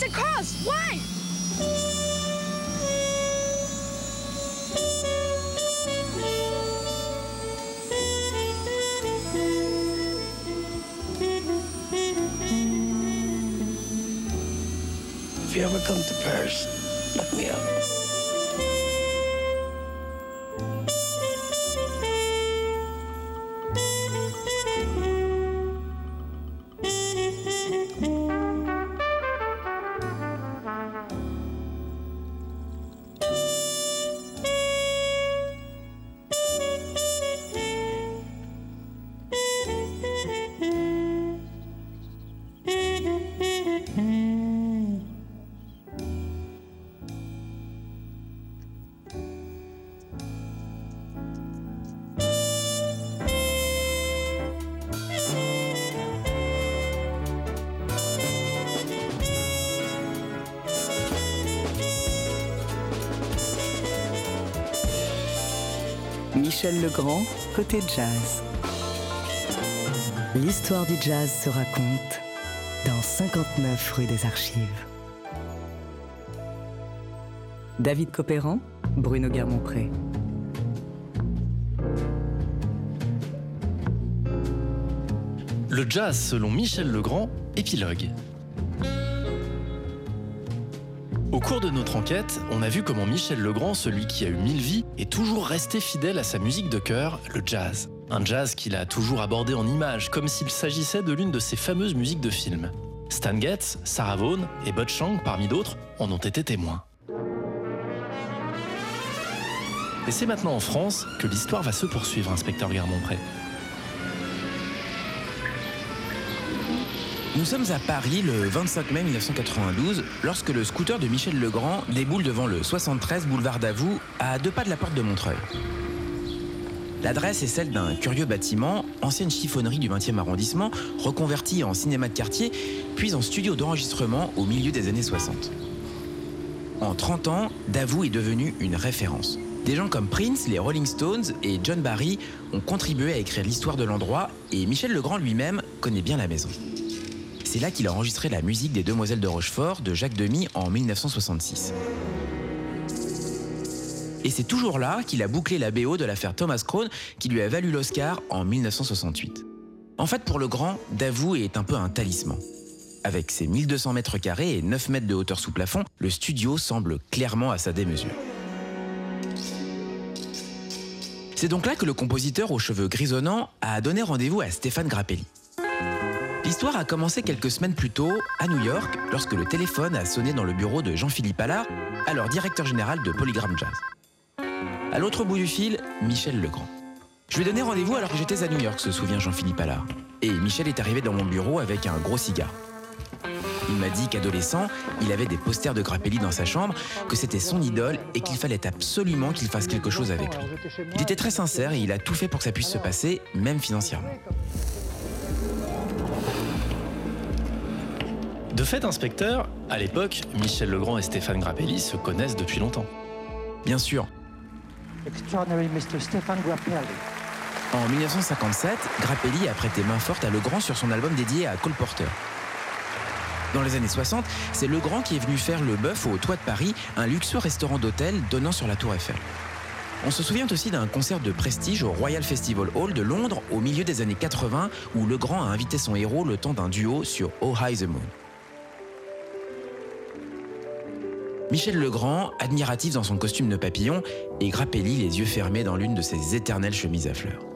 Mr. Cross, why? If you ever come to Paris, look me up. Côté jazz. L'histoire du jazz se raconte dans 59 rue des Archives. David Copéran, Bruno Guermont-Pré. Le jazz selon Michel Legrand, épilogue. Au cours de notre enquête, on a vu comment Michel Legrand, celui qui a eu mille vies, est toujours resté fidèle à sa musique de cœur, le jazz. Un jazz qu'il a toujours abordé en images, comme s'il s'agissait de l'une de ses fameuses musiques de film. Stan Getz, Sarah Vaughan et Bud Chang, parmi d'autres, en ont été témoins. Et c'est maintenant en France que l'histoire va se poursuivre, inspecteur Garmont-Pré. Nous sommes à Paris le 25 mai 1992 lorsque le scooter de Michel Legrand déboule devant le 73 boulevard Davout à deux pas de la porte de Montreuil. L'adresse est celle d'un curieux bâtiment, ancienne chiffonnerie du 20e arrondissement, reconverti en cinéma de quartier, puis en studio d'enregistrement au milieu des années 60. En 30 ans, Davout est devenu une référence. Des gens comme Prince, les Rolling Stones et John Barry ont contribué à écrire l'histoire de l'endroit et Michel Legrand lui-même connaît bien la maison. C'est là qu'il a enregistré la musique des Demoiselles de Rochefort de Jacques Demy en 1966. Et c'est toujours là qu'il a bouclé la BO de l'affaire Thomas Crown qui lui a valu l'Oscar en 1968. En fait, pour le grand, Davout est un peu un talisman. Avec ses 1200 mètres carrés et 9 mètres de hauteur sous plafond, le studio semble clairement à sa démesure. C'est donc là que le compositeur aux cheveux grisonnants a donné rendez-vous à Stéphane Grappelli. L'histoire a commencé quelques semaines plus tôt à New York lorsque le téléphone a sonné dans le bureau de Jean-Philippe Allard, alors directeur général de Polygram Jazz. À l'autre bout du fil, Michel Legrand. Je lui ai donné rendez-vous alors que j'étais à New York, se souvient Jean-Philippe Allard. Et Michel est arrivé dans mon bureau avec un gros cigare. Il m'a dit qu'adolescent, il avait des posters de Grappelli dans sa chambre, que c'était son idole et qu'il fallait absolument qu'il fasse quelque chose avec lui. Il était très sincère et il a tout fait pour que ça puisse se passer, même financièrement. De fait, inspecteur, à l'époque, Michel Legrand et Stéphane Grappelli se connaissent depuis longtemps. Bien sûr. Extraordinary Mr. Stéphane Grappelli. En 1957, Grappelli a prêté main forte à Legrand sur son album dédié à Cole Porter. Dans les années 60, c'est Legrand qui est venu faire le bœuf au Toit de Paris, un luxueux restaurant d'hôtel donnant sur la Tour Eiffel. On se souvient aussi d'un concert de prestige au Royal Festival Hall de Londres au milieu des années 80 où Legrand a invité son héros le temps d'un duo sur Oh High the Moon. Michel Legrand, admiratif dans son costume de papillon, et Grappelli les yeux fermés dans l'une de ses éternelles chemises à fleurs.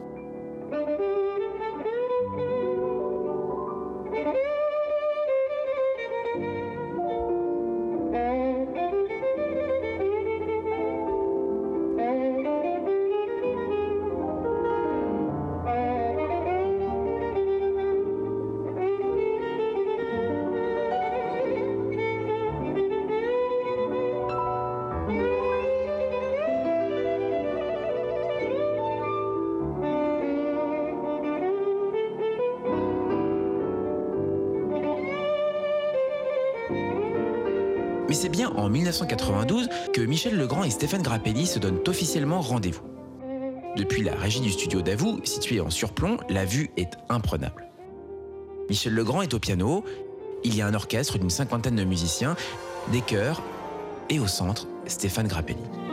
1992 que Michel Legrand et Stéphane Grappelli se donnent officiellement rendez-vous. Depuis la régie du studio d'Avoue, située en surplomb, la vue est imprenable. Michel Legrand est au piano, il y a un orchestre d'une cinquantaine de musiciens, des chœurs, et au centre, Stéphane Grappelli.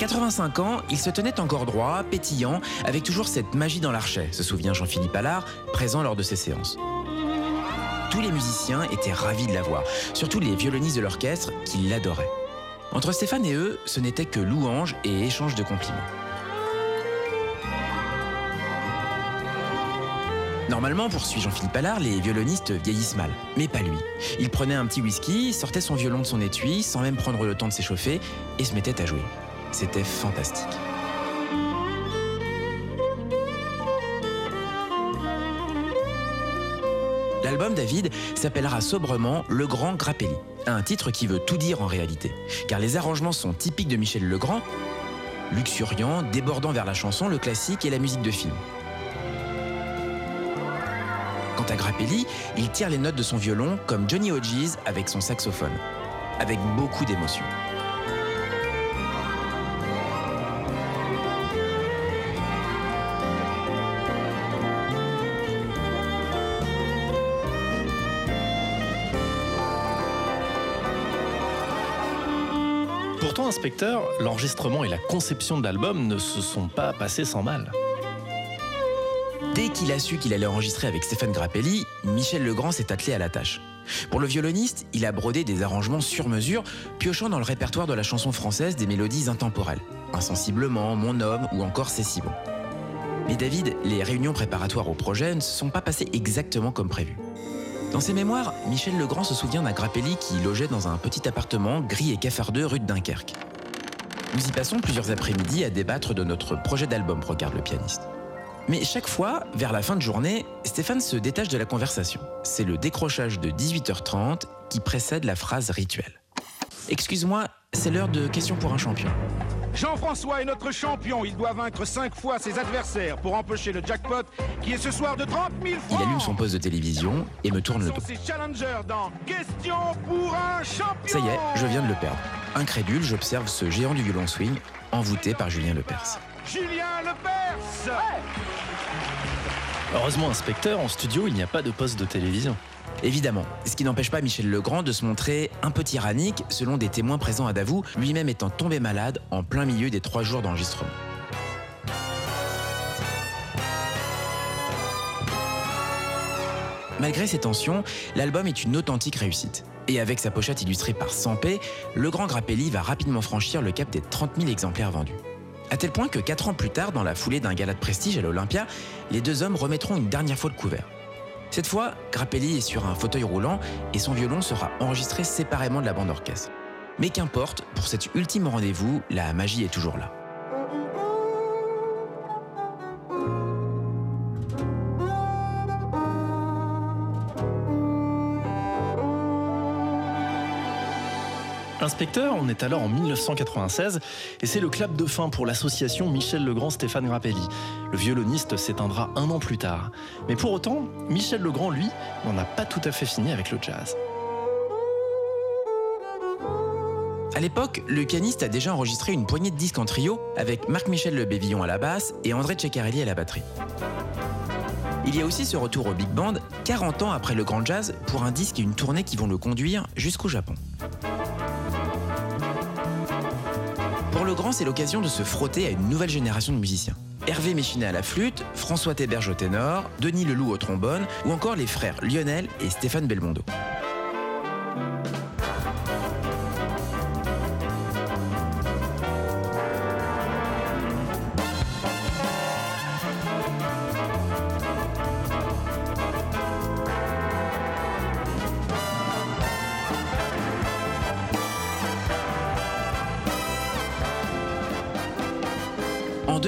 85 ans, il se tenait encore droit, pétillant, avec toujours cette magie dans l'archet, se souvient Jean-Philippe Allard, présent lors de ses séances. Tous les musiciens étaient ravis de la voir, surtout les violonistes de l'orchestre qui l'adoraient. Entre Stéphane et eux, ce n'était que louanges et échanges de compliments. Normalement, poursuit Jean-Philippe Allard, les violonistes vieillissent mal. Mais pas lui. Il prenait un petit whisky, sortait son violon de son étui, sans même prendre le temps de s'échauffer, et se mettait à jouer. C'était fantastique. L'album David s'appellera sobrement Le Grand Grappelli, un titre qui veut tout dire en réalité, car les arrangements sont typiques de Michel Legrand, luxuriant, débordant vers la chanson, le classique et la musique de film. Quant à Grappelli, il tire les notes de son violon comme Johnny Hodges avec son saxophone, avec beaucoup d'émotion. Pourtant, inspecteur, l'enregistrement et la conception de l'album ne se sont pas passés sans mal. Dès qu'il a su qu'il allait enregistrer avec Stéphane Grappelli, Michel Legrand s'est attelé à la tâche. Pour le violoniste, il a brodé des arrangements sur mesure, piochant dans le répertoire de la chanson française des mélodies intemporelles. Insensiblement, Mon homme ou encore C'est si bon. Mais David, les réunions préparatoires au projet ne se sont pas passées exactement comme prévu. Dans ses mémoires, Michel Legrand se souvient d'un Grappelli qui logeait dans un petit appartement gris et cafardeux rue de Dunkerque. Nous y passons plusieurs après-midi à débattre de notre projet d'album, regarde le pianiste. Mais chaque fois, vers la fin de journée, Stéphane se détache de la conversation. C'est le décrochage de 18h30 qui précède la phrase rituelle. Excuse-moi, c'est l'heure de questions pour un champion. Jean-François est notre champion. Il doit vaincre 5 fois ses adversaires pour empocher le jackpot qui est ce soir de 30 000 francs. Il allume son poste de télévision et me tourne le dos. Ses challengers dans Question pour un champion. Ça y est, je viens de le perdre. Incrédule, j'observe ce géant du violon swing, envoûté par Julien Lepers. Julien Lepers Heureusement, inspecteur, en studio, il n'y a pas de poste de télévision. Évidemment, ce qui n'empêche pas Michel Legrand de se montrer un peu tyrannique, selon des témoins présents à Davout, lui-même étant tombé malade en plein milieu des trois jours d'enregistrement. Malgré ces tensions, l'album est une authentique réussite. Et avec sa pochette illustrée par Sampé, le grand Grappelli va rapidement franchir le cap des 30 000 exemplaires vendus. À tel point que 4 ans plus tard, dans la foulée d'un gala de prestige à l'Olympia, les deux hommes remettront une dernière fois le couvert. Cette fois, Grappelli est sur un fauteuil roulant et son violon sera enregistré séparément de la bande orchestre. Mais qu'importe, pour cet ultime rendez-vous, la magie est toujours là. Inspecteur, on est alors en 1996 et c'est le clap de fin pour l'association Michel Legrand-Stéphane Grappelli. Le violoniste s'éteindra un an plus tard. Mais pour autant, Michel Legrand, lui, n'en a pas tout à fait fini avec le jazz. À l'époque, le pianiste a déjà enregistré une poignée de disques en trio avec Marc-Michel Le Bévillon à la basse et André Ceccarelli à la batterie. Il y a aussi ce retour au big band 40 ans après le grand jazz pour un disque et une tournée qui vont le conduire jusqu'au Japon. Pour le grand, c'est l'occasion de se frotter à une nouvelle génération de musiciens. Hervé Méchinet à la flûte, François Théberge au ténor, Denis Leloup au trombone, ou encore les frères Lionel et Stéphane Belmondo.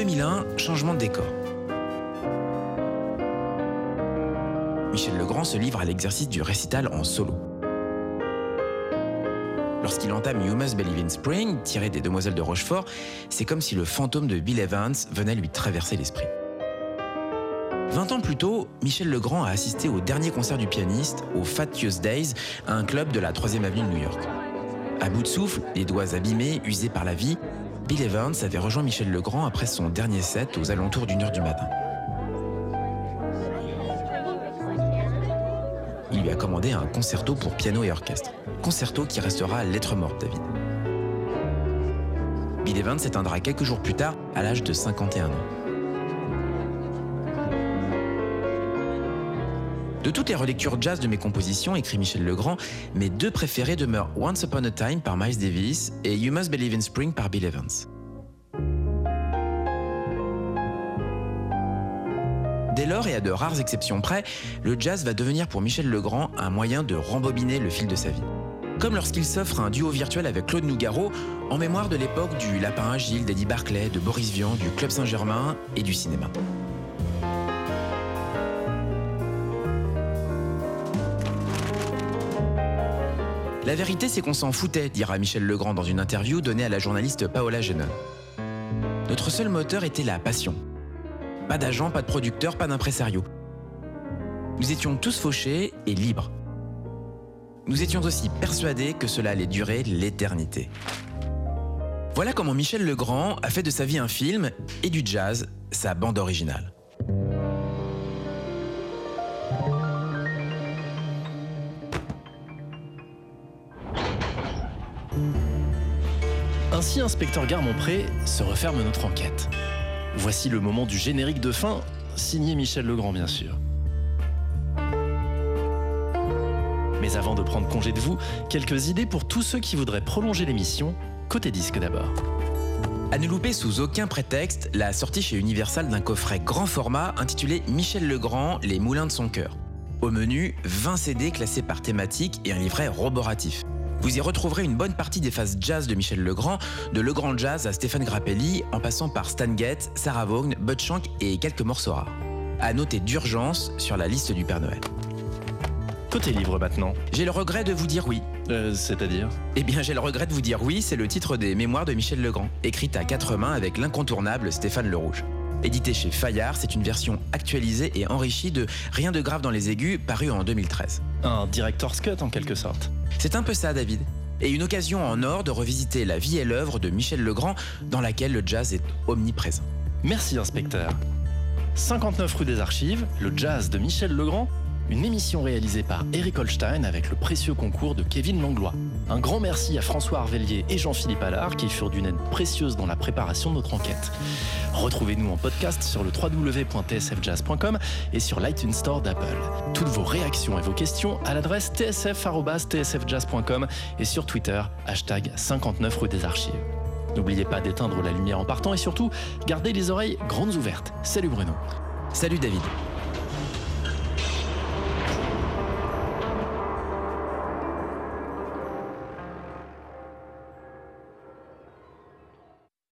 2001, changement de décor. Michel Legrand se livre à l'exercice du récital en solo. Lorsqu'il entame You Must Believe in Spring, tiré des Demoiselles de Rochefort, c'est comme si le fantôme de Bill Evans venait lui traverser l'esprit. 20 ans plus tôt, Michel Legrand a assisté au dernier concert du pianiste, au Fat Tuesdays, à un club de la 3e avenue de New York. À bout de souffle, les doigts abîmés, usés par la vie, Bill Evans avait rejoint Michel Legrand après son dernier set aux alentours d'une heure du matin. Il lui a commandé un concerto pour piano et orchestre. Concerto qui restera lettre morte, David. Bill Evans s'éteindra quelques jours plus tard, à l'âge de 51 ans. De toutes les relectures jazz de mes compositions, écrit Michel Legrand, mes deux préférés demeurent Once Upon a Time par Miles Davis et You Must Believe in Spring par Bill Evans. Dès lors, et à de rares exceptions près, le jazz va devenir pour Michel Legrand un moyen de rembobiner le fil de sa vie. Comme lorsqu'il s'offre un duo virtuel avec Claude Nougaro, en mémoire de l'époque du Lapin Agile, d'Eddie Barclay, de Boris Vian, du Club Saint-Germain et du cinéma. La vérité, c'est qu'on s'en foutait, dira Michel Legrand dans une interview donnée à la journaliste Paola Genon. Notre seul moteur était la passion. Pas d'agent, pas de producteur, pas d'impresario. Nous étions tous fauchés et libres. Nous étions aussi persuadés que cela allait durer l'éternité. Voilà comment Michel Legrand a fait de sa vie un film et du jazz sa bande originale. Ainsi, inspecteur Garmont-Pré se referme notre enquête. Voici le moment du générique de fin signé Michel Legrand bien sûr. Mais avant de prendre congé de vous, quelques idées pour tous ceux qui voudraient prolonger l'émission, côté disque d'abord. À ne louper sous aucun prétexte la sortie chez Universal d'un coffret grand format intitulé Michel Legrand, Les Moulins de son cœur. Au menu, 20 CD classés par thématique et un livret roboratif. Vous y retrouverez une bonne partie des phases jazz de Michel Legrand, de Legrand Jazz à Stéphane Grappelli, en passant par Stan Getz, Sarah Vaughan, Bud Shank et quelques morceaux rares. À noter d'urgence sur la liste du Père Noël. Côté livre maintenant. J'ai le regret de vous dire oui. Euh, C'est-à-dire? Eh bien, j'ai le regret de vous dire oui, c'est le titre des Mémoires de Michel Legrand, écrite à quatre mains avec l'incontournable Stéphane Le Rouge. Édité chez Fayard, c'est une version actualisée et enrichie de Rien de grave dans les aigus, paru en 2013. Un director's cut en quelque sorte. C'est un peu ça, David. Et une occasion en or de revisiter la vie et l'œuvre de Michel Legrand, dans laquelle le jazz est omniprésent. Merci, inspecteur. 59 rue des Archives, le jazz de Michel Legrand, une émission réalisée par Eric Holstein avec le précieux concours de Kevin Langlois. Un grand merci à François Arvellier et Jean-Philippe Allard qui furent d'une aide précieuse dans la préparation de notre enquête. Retrouvez-nous en podcast sur le www.tsfjazz.com et sur l'iTunes Store d'Apple. Toutes vos réactions et vos questions à l'adresse tsf.tsfjazz.com et sur Twitter, hashtag 59 rue des Archives. N'oubliez pas d'éteindre la lumière en partant et surtout, gardez les oreilles grandes ouvertes. Salut Bruno. Salut David.